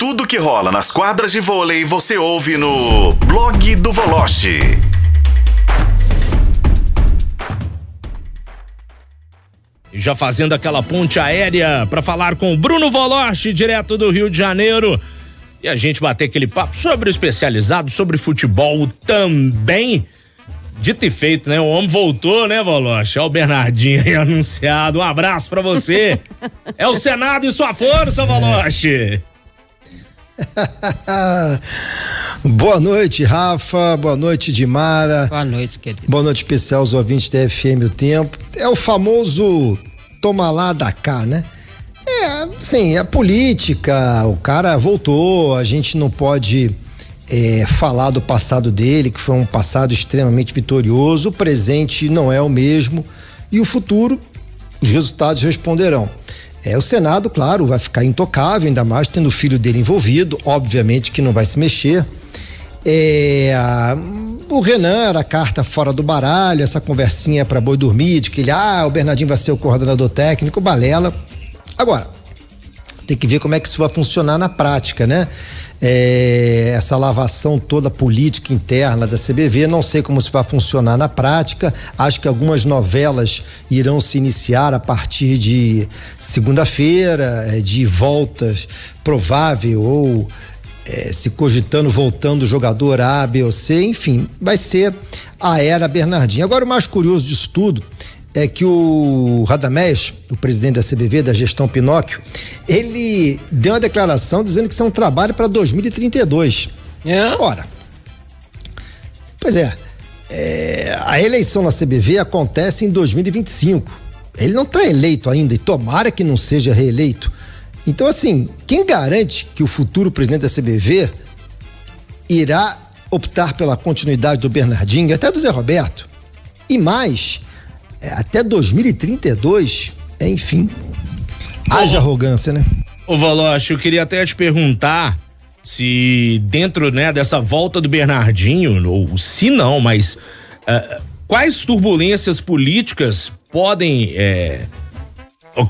Tudo que rola nas quadras de vôlei você ouve no blog do Voloche. Já fazendo aquela ponte aérea para falar com o Bruno Voloche, direto do Rio de Janeiro. E a gente bater aquele papo sobre o especializado, sobre futebol também. Dito e feito, né? O homem voltou, né, Voloche? É o Bernardinho aí anunciado. Um abraço para você. é o Senado e sua força, Voloche. Boa noite, Rafa. Boa noite, Dimara. Boa noite, querido. Boa noite especial aos ouvintes da FM O Tempo. É o famoso toma lá da cá, né? É, sim, é política. O cara voltou, a gente não pode é, falar do passado dele, que foi um passado extremamente vitorioso. O presente não é o mesmo e o futuro, os resultados responderão. É, o Senado, claro, vai ficar intocável, ainda mais tendo o filho dele envolvido, obviamente que não vai se mexer. É, a, o Renan era a carta fora do baralho, essa conversinha para boi dormir, de que ele, ah, o Bernardinho vai ser o coordenador técnico, balela. Agora, tem que ver como é que isso vai funcionar na prática, né? é, essa lavação toda política interna da CBV. Não sei como isso vai funcionar na prática. Acho que algumas novelas irão se iniciar a partir de segunda-feira, é, de voltas provável ou é, se cogitando voltando jogador A, B ou C, enfim, vai ser a era Bernardinho. Agora, o mais curioso disso tudo é que o Radamés, o presidente da CBV, da gestão Pinóquio, ele deu uma declaração dizendo que isso é um trabalho para 2032. É? Ora. Pois é, é, a eleição na CBV acontece em 2025. Ele não está eleito ainda e tomara que não seja reeleito. Então, assim, quem garante que o futuro presidente da CBV irá optar pela continuidade do Bernardinho, até do Zé Roberto? E mais, é, até 2032, é, enfim. Haja arrogância, né? Ô, Valoche, eu queria até te perguntar se dentro né, dessa volta do Bernardinho, ou se não, mas uh, quais turbulências políticas podem é,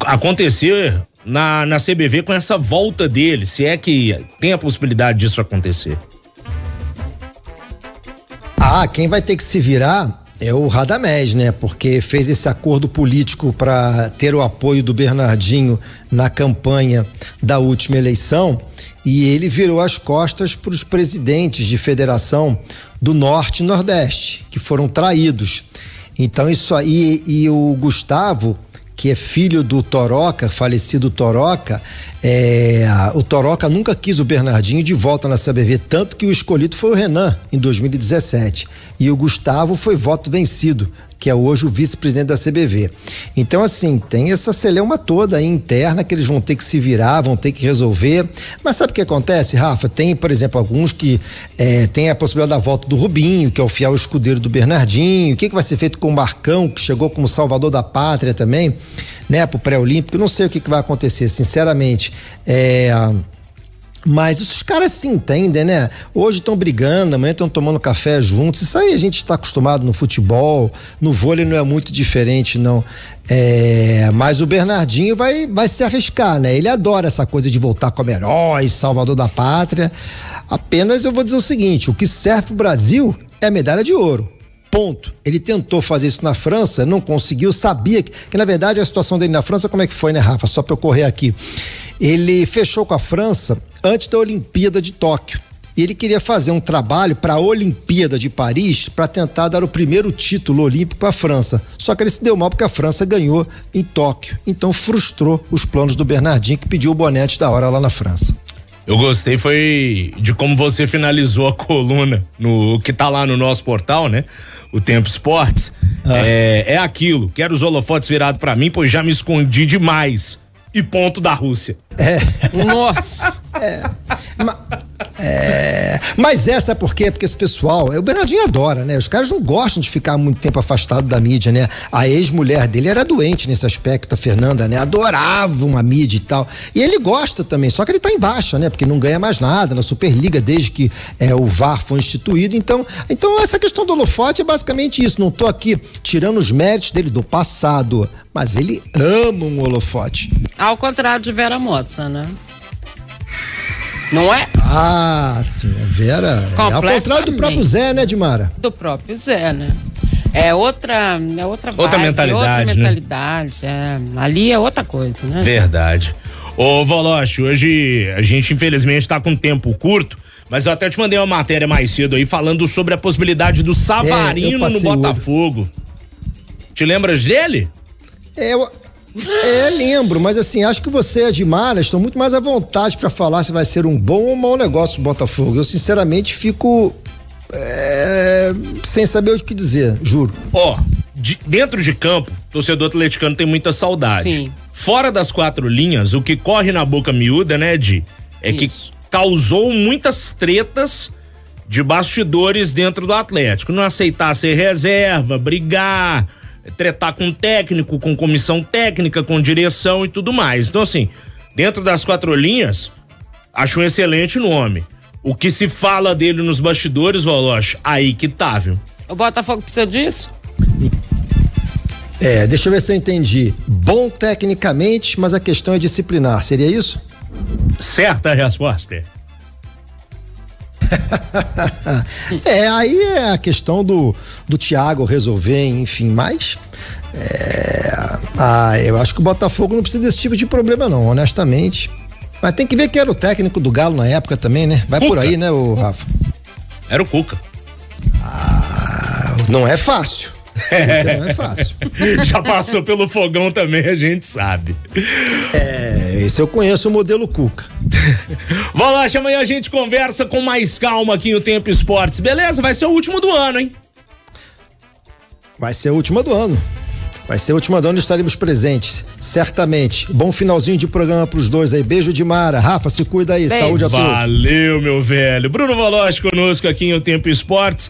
acontecer na, na CBV com essa volta dele, se é que tem a possibilidade disso acontecer? Ah, quem vai ter que se virar é o Radamés, né? Porque fez esse acordo político para ter o apoio do Bernardinho na campanha da última eleição e ele virou as costas para os presidentes de federação do Norte e Nordeste, que foram traídos. Então, isso aí, e o Gustavo, que é filho do Toroca, falecido Toroca, é, o Toroca nunca quis o Bernardinho de volta na CBV, tanto que o escolhido foi o Renan em 2017 e o Gustavo foi voto vencido, que é hoje o vice-presidente da CBV. Então, assim, tem essa celeuma toda aí interna que eles vão ter que se virar, vão ter que resolver. Mas sabe o que acontece, Rafa? Tem, por exemplo, alguns que é, tem a possibilidade da volta do Rubinho, que é o fiel escudeiro do Bernardinho. O que, que vai ser feito com o Marcão, que chegou como salvador da pátria também, né, pro pré-olímpico? Não sei o que, que vai acontecer, sinceramente. É mas os caras se entendem, né? Hoje estão brigando, amanhã estão tomando café juntos. Isso aí a gente está acostumado no futebol, no vôlei não é muito diferente, não. É, mas o Bernardinho vai, vai se arriscar, né? Ele adora essa coisa de voltar como herói, salvador da pátria. Apenas eu vou dizer o seguinte: o que serve para o Brasil é a medalha de ouro. Ponto. Ele tentou fazer isso na França, não conseguiu, sabia que, que na verdade a situação dele na França, como é que foi, né, Rafa? Só para eu correr aqui. Ele fechou com a França antes da Olimpíada de Tóquio. E ele queria fazer um trabalho para a Olimpíada de Paris para tentar dar o primeiro título olímpico à França. Só que ele se deu mal porque a França ganhou em Tóquio. Então frustrou os planos do Bernardinho, que pediu o bonete da hora lá na França. Eu gostei foi de como você finalizou a coluna no que tá lá no nosso portal, né? O Tempo Esportes. Ah. É, é aquilo. Quero os holofotes virados para mim, pois já me escondi demais. E ponto da Rússia. É. Nossa. É. É, mas essa é por quê? Porque esse pessoal, o Bernardinho adora, né? Os caras não gostam de ficar muito tempo afastado da mídia, né? A ex-mulher dele era doente nesse aspecto, a Fernanda, né? Adorava uma mídia e tal. E ele gosta também, só que ele tá em baixa, né? Porque não ganha mais nada na Superliga desde que é, o VAR foi instituído. Então, então essa questão do holofote é basicamente isso. Não tô aqui tirando os méritos dele do passado, mas ele ama um holofote. Ao contrário de Vera Moça, né? Não é? Ah, sim, a Vera. É ao contrário do próprio Zé, né, Dimara? Do próprio Zé, né? É outra, é outra, outra vibe, mentalidade, outra né? mentalidade. É, ali é outra coisa, né? Verdade. Ô, Voloche, hoje a gente infelizmente tá com tempo curto, mas eu até te mandei uma matéria mais cedo aí falando sobre a possibilidade do Savarino É, no Botafogo. Te lembras dele? É, eu, é, lembro, mas assim, acho que você e a Dimara estão muito mais à vontade para falar se vai ser um bom ou um mau negócio do Botafogo. Eu, sinceramente, fico é, sem saber o que dizer, juro. Ó, de- dentro de campo, torcedor atleticano tem muita saudade. Sim. Fora das quatro linhas, o que corre na boca miúda, né, Di? É que Isso. causou muitas tretas de bastidores dentro do Atlético. Não aceitar ser reserva, brigar, tretar com técnico, com comissão técnica, com direção e tudo mais. Então, assim, dentro das quatro linhas, acho um excelente nome. O que se fala dele nos bastidores, Voloche, aí que tá, viu? O Botafogo precisa disso? É, deixa eu ver se eu entendi. Bom tecnicamente, mas a questão é disciplinar. Seria isso? Certa a resposta. É, aí é a questão do, do Thiago resolver, enfim, mas. É, ah, eu acho que o Botafogo não precisa desse tipo de problema, não, honestamente. Mas tem que ver quem era o técnico do Galo na época também, né? Vai por Cuca. aí, né, o Rafa? Era o Cuca. Ah, não é fácil. Não é fácil. Já passou pelo fogão também, a gente sabe. É, esse eu conheço o modelo Cuca. Voloche, amanhã a gente conversa com mais calma aqui no Tempo Esportes, beleza? Vai ser o último do ano, hein? Vai ser a última do ano. Vai ser a última do ano e estaremos presentes, certamente. Bom finalzinho de programa pros dois aí. Beijo de Mara. Rafa, se cuida aí. Beijo. Saúde a todos. Valeu, meu velho. Bruno Voloche conosco aqui no Tempo Esportes.